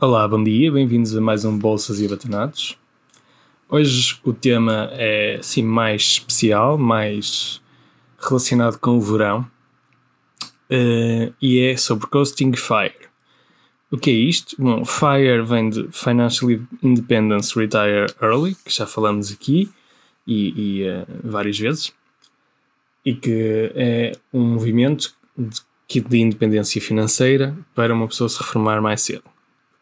Olá, bom dia, bem-vindos a mais um Bolsas e Abatanados. Hoje o tema é assim mais especial, mais relacionado com o verão uh, e é sobre Coasting Fire. O que é isto? Bom, FIRE vem de Financial Independence Retire Early, que já falamos aqui e, e uh, várias vezes, e que é um movimento de, de independência financeira para uma pessoa se reformar mais cedo.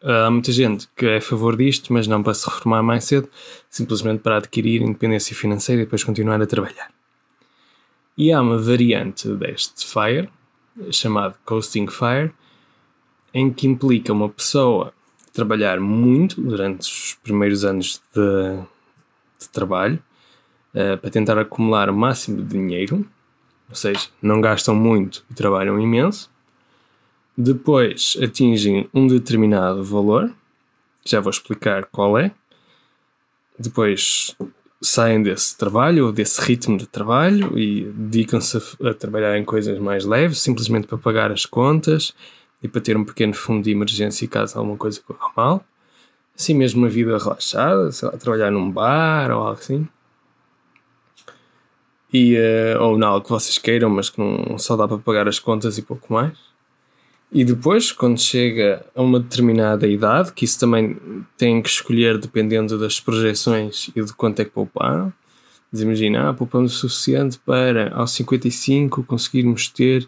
Há muita gente que é a favor disto, mas não para se reformar mais cedo, simplesmente para adquirir independência financeira e depois continuar a trabalhar. E há uma variante deste FIRE, chamado Coasting FIRE, em que implica uma pessoa trabalhar muito durante os primeiros anos de, de trabalho uh, para tentar acumular o máximo de dinheiro, ou seja, não gastam muito e trabalham imenso depois atingem um determinado valor, já vou explicar qual é. Depois saem desse trabalho ou desse ritmo de trabalho e dedicam-se a, a, trabalhar em coisas mais leves, simplesmente para pagar as contas e para ter um pequeno fundo de emergência caso alguma coisa corra mal. Assim mesmo uma vida relaxada, sei lá, trabalhar num bar ou algo assim. E, uh, ou não, algo que vocês queiram, mas que não só dá para pagar as contas e pouco mais. E depois, quando chega a uma determinada idade, que isso também tem que escolher dependendo das projeções e de quanto é que pouparam, mas imagina, ah, poupamos o suficiente para aos 55 conseguirmos ter,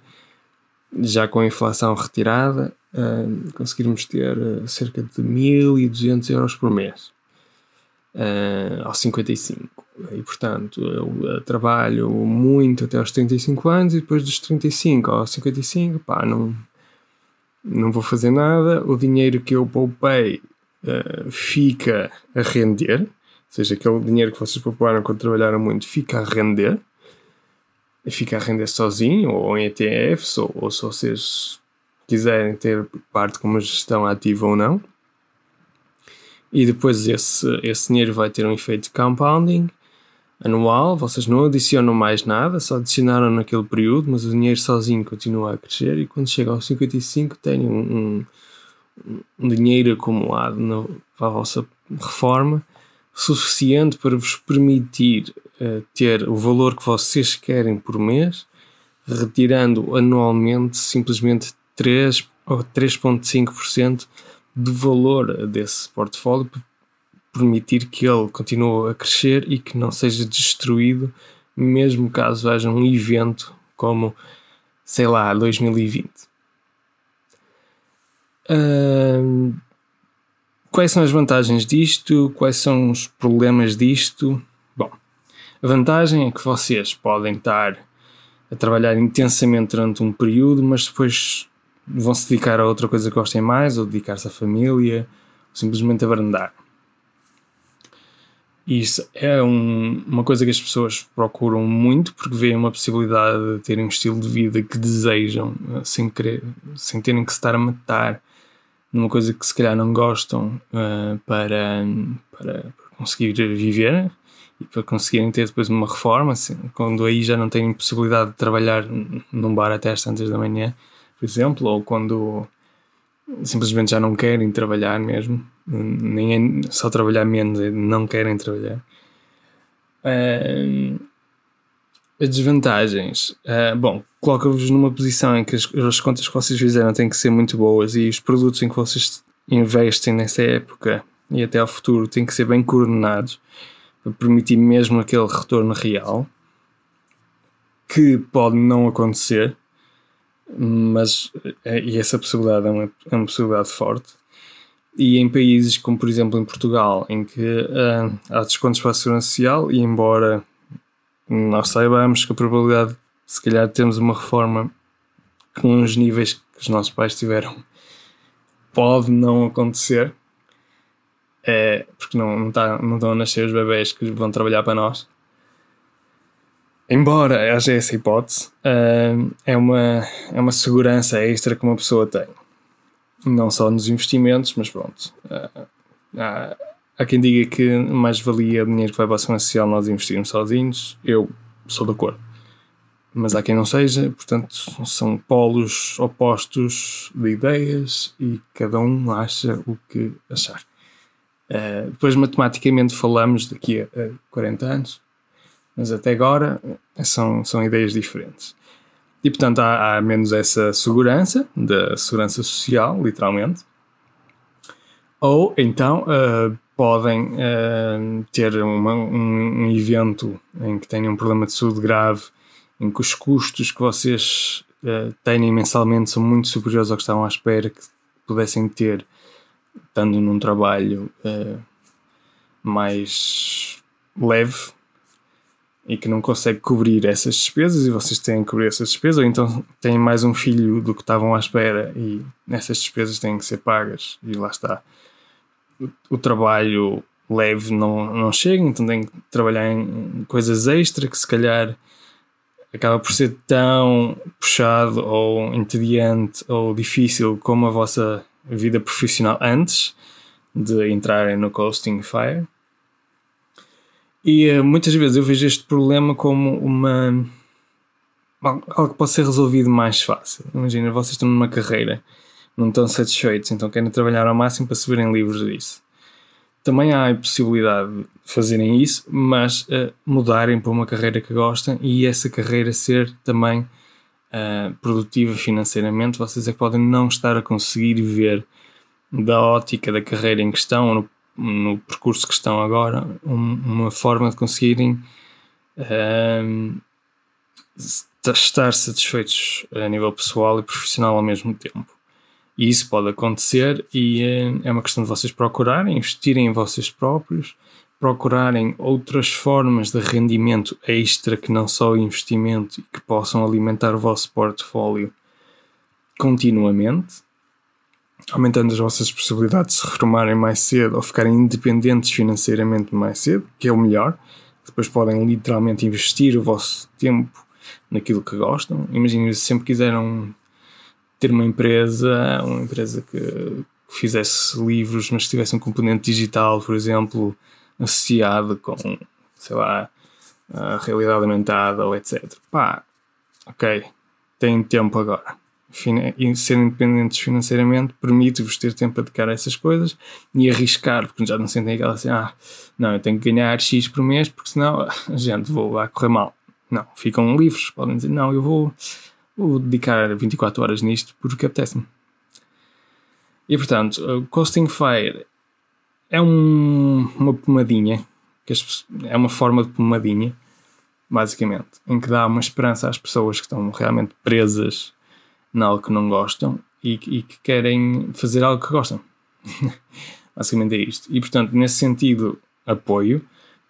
já com a inflação retirada, uh, conseguirmos ter uh, cerca de 1200 euros por mês. Uh, aos 55. E portanto, eu trabalho muito até aos 35 anos e depois dos 35 aos 55, pá, não não vou fazer nada, o dinheiro que eu poupei uh, fica a render, ou seja, aquele dinheiro que vocês pouparam quando trabalharam muito fica a render, fica a render sozinho, ou em ETFs, ou, ou se vocês quiserem ter parte como gestão ativa ou não. E depois esse, esse dinheiro vai ter um efeito de compounding, anual, vocês não adicionam mais nada, só adicionaram naquele período, mas o dinheiro sozinho continua a crescer e quando chega aos 55 têm um, um, um dinheiro acumulado na, para a vossa reforma suficiente para vos permitir uh, ter o valor que vocês querem por mês, retirando anualmente simplesmente 3 ou 3,5% do valor desse portfólio permitir que ele continue a crescer e que não seja destruído, mesmo caso haja um evento como, sei lá, 2020. Uh, quais são as vantagens disto? Quais são os problemas disto? Bom, a vantagem é que vocês podem estar a trabalhar intensamente durante um período, mas depois vão se dedicar a outra coisa que gostem mais, ou dedicar-se à família, ou simplesmente a brandar. Isso é um, uma coisa que as pessoas procuram muito porque veem uma possibilidade de terem um estilo de vida que desejam eh, sem, querer, sem terem que se estar a matar numa coisa que se calhar não gostam uh, para, para, conseguir viver e para conseguirem ter depois uma reforma, assim, quando aí já não têm possibilidade de trabalhar num bar até às tantas da manhã, por exemplo, ou quando simplesmente já não querem trabalhar mesmo, nem é só trabalhar menos, é não querem trabalhar. Uh, as desvantagens, uh, bom, coloca-vos numa posição em que as, as, contas que vocês fizeram têm que ser muito boas e os produtos em que vocês investem nessa época e até ao futuro têm que ser bem coordenados para permitir mesmo aquele retorno real que pode não acontecer mas é, e essa possibilidade é uma, é uma possibilidade forte. E em países como, por exemplo, em Portugal, em que uh, há descontos para a segurança social, e embora nós saibamos que a probabilidade de se calhar termos uma reforma com os níveis que os nossos pais tiveram pode não acontecer, é, porque não, não, tá, não estão a nascer os bebés que vão trabalhar para nós embora haja essa hipótese, uh, é, uma, é uma segurança extra que uma pessoa tem. Não só nos investimentos, mas pronto. Uh, há, há, quem diga que mais valia dinheiro que vai para a ação social nós investirmos sozinhos. Eu sou de acordo. mas há quem não seja, portanto, são polos opostos de ideias e cada um acha o que achar. Uh, depois, matematicamente, falamos daqui a, a 40 anos, mas até agora são, são ideias diferentes. E, portanto, há, há menos essa segurança, da segurança social, literalmente. Ou então uh, podem uh, ter uma, um, um, evento em que tenham um problema de saúde grave, em que os custos que vocês uh, têm mensalmente são muito superiores ao que estavam à espera que pudessem ter, estando num trabalho mais leve, e que não consegue cobrir essas despesas e vocês têm que cobrir essas despesas, ou então têm mais um filho do que estavam à espera e essas despesas têm que ser pagas e lá está. O, o trabalho leve não, não chega, então têm que trabalhar em coisas extra que se calhar acaba por ser tão puxado ou entediante ou difícil como a vossa vida profissional antes de entrarem no Coasting Fire. E uh, muitas vezes eu vejo este problema como uma. algo que pode ser resolvido mais fácil. Imagina, vocês estão numa carreira, não estão satisfeitos, então querem trabalhar ao máximo para se verem livres disso. Também há a possibilidade de fazerem isso, mas uh, mudarem para uma carreira que gostam e essa carreira ser também uh, produtiva financeiramente. Vocês é que podem não estar a conseguir ver da ótica da carreira em questão, ou no no percurso que estão agora, um, uma forma de conseguirem um, estar satisfeitos a nível pessoal e profissional ao mesmo tempo. E isso pode acontecer e é, é uma questão de vocês procurarem, investirem em vocês próprios, procurarem outras formas de rendimento extra que não só o investimento e que possam alimentar o vosso portfólio continuamente aumentando as vossas possibilidades de se reformarem mais cedo ou ficarem independentes financeiramente mais cedo, que é o melhor. Depois podem literalmente investir o vosso tempo naquilo que gostam. Imaginem se sempre quiseram ter uma empresa, uma empresa que, que fizesse livros, mas tivesse um componente digital, por exemplo, associado com, sei lá, a realidade aumentada ou etc. Pá, ok, tem tempo agora e ser independentes financeiramente permite-vos ter tempo para dedicar a essas coisas e arriscar, porque já não sentem aquela assim, ah, não, eu tenho que ganhar X por mês, porque senão gente vou, vai correr mal. Não, ficam livres, podem dizer, não, eu vou, vou dedicar 24 horas nisto porque apetece-me. E portanto, o Coasting Fire é um, uma pomadinha, que é uma forma de pomadinha, basicamente, em que dá uma esperança às pessoas que estão realmente presas em algo que não gostam e, e que querem fazer algo que gostam. Basicamente é isto. E portanto, nesse sentido, apoio,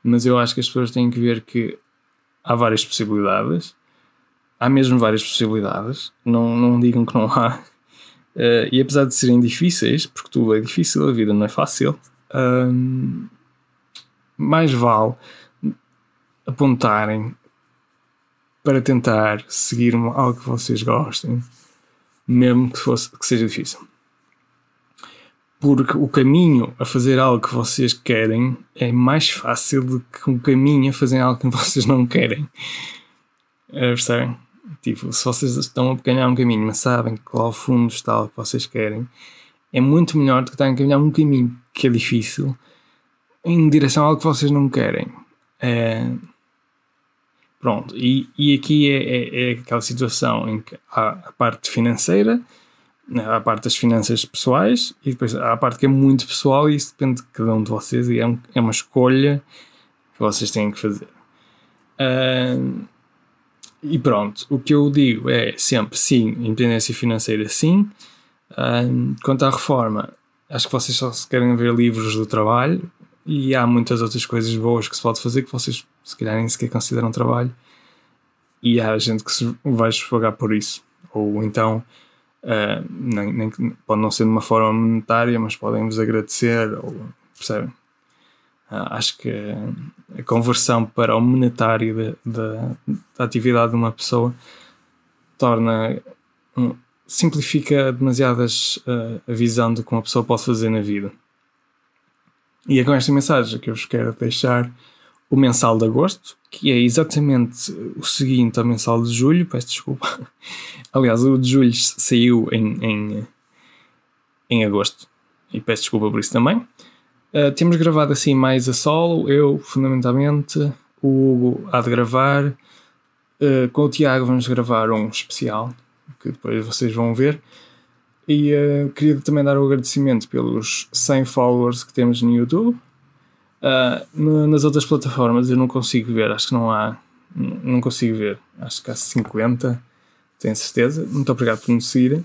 mas eu acho que as pessoas têm que ver que há várias possibilidades, há mesmo várias possibilidades, não, não digam que não há. Uh, e apesar de serem difíceis, porque tudo é difícil, a vida não é fácil, uh, mais vale apontarem para tentar seguir algo que vocês gostem mesmo que, fosse, que seja difícil. Porque o caminho a fazer algo que vocês querem é mais fácil do que o caminho a fazer algo que vocês não querem. É, percebem? Tipo, se vocês estão a ganhar um caminho, mas sabem que lá ao fundo está algo que vocês querem, é muito melhor do que estarem a caminhar um caminho que é difícil em direção a algo que vocês não querem. É, Pronto, e, e aqui é, é, é, aquela situação em que há a parte financeira, né, há a parte das finanças pessoais e depois há a parte que é muito pessoal e isso depende de cada um de vocês e é, um, é uma escolha que vocês têm que fazer. Uh, e pronto, o que eu digo é sempre sim, independência financeira sim. Quanto à reforma, acho que vocês só se querem ver livros do trabalho e há muitas outras coisas boas que se pode fazer que vocês se calhar nem sequer consideram trabalho. E há gente que se vai esfogar por isso. Ou então uh, nem, nem, pode não ser de uma forma monetária mas podem vos agradecer ou percebem? Uh, acho que a conversão para o monetário da, da atividade de uma pessoa torna um, simplifica demasiadas uh, a visão do que uma pessoa pode fazer na vida e é com esta mensagem que eu vos quero deixar o mensal de agosto, que é exatamente o seguinte ao mensal de julho. Peço desculpa. Aliás, o de julho saiu em, em, em agosto e peço desculpa por isso também. Uh, temos gravado assim mais a solo, eu fundamentalmente, o Hugo há de gravar, uh, com o Tiago vamos gravar um especial que depois vocês vão ver. E uh, queria também dar o agradecimento pelos 100 followers que temos no YouTube. Uh, nas outras plataformas eu não consigo ver, acho que não há, não consigo ver, acho que há 50, tenho certeza. Muito obrigado por me seguirem.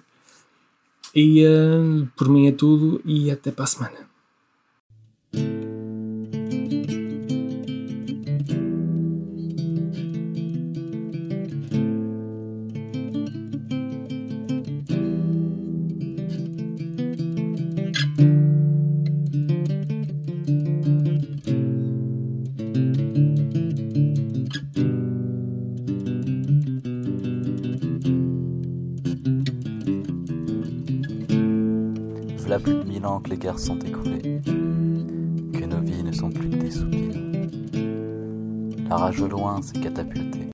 E uh, por mim é tudo e até para a semana. Que les guerres sont écoulées, que nos vies ne sont plus des soupirs. La rage au loin s'est catapultée.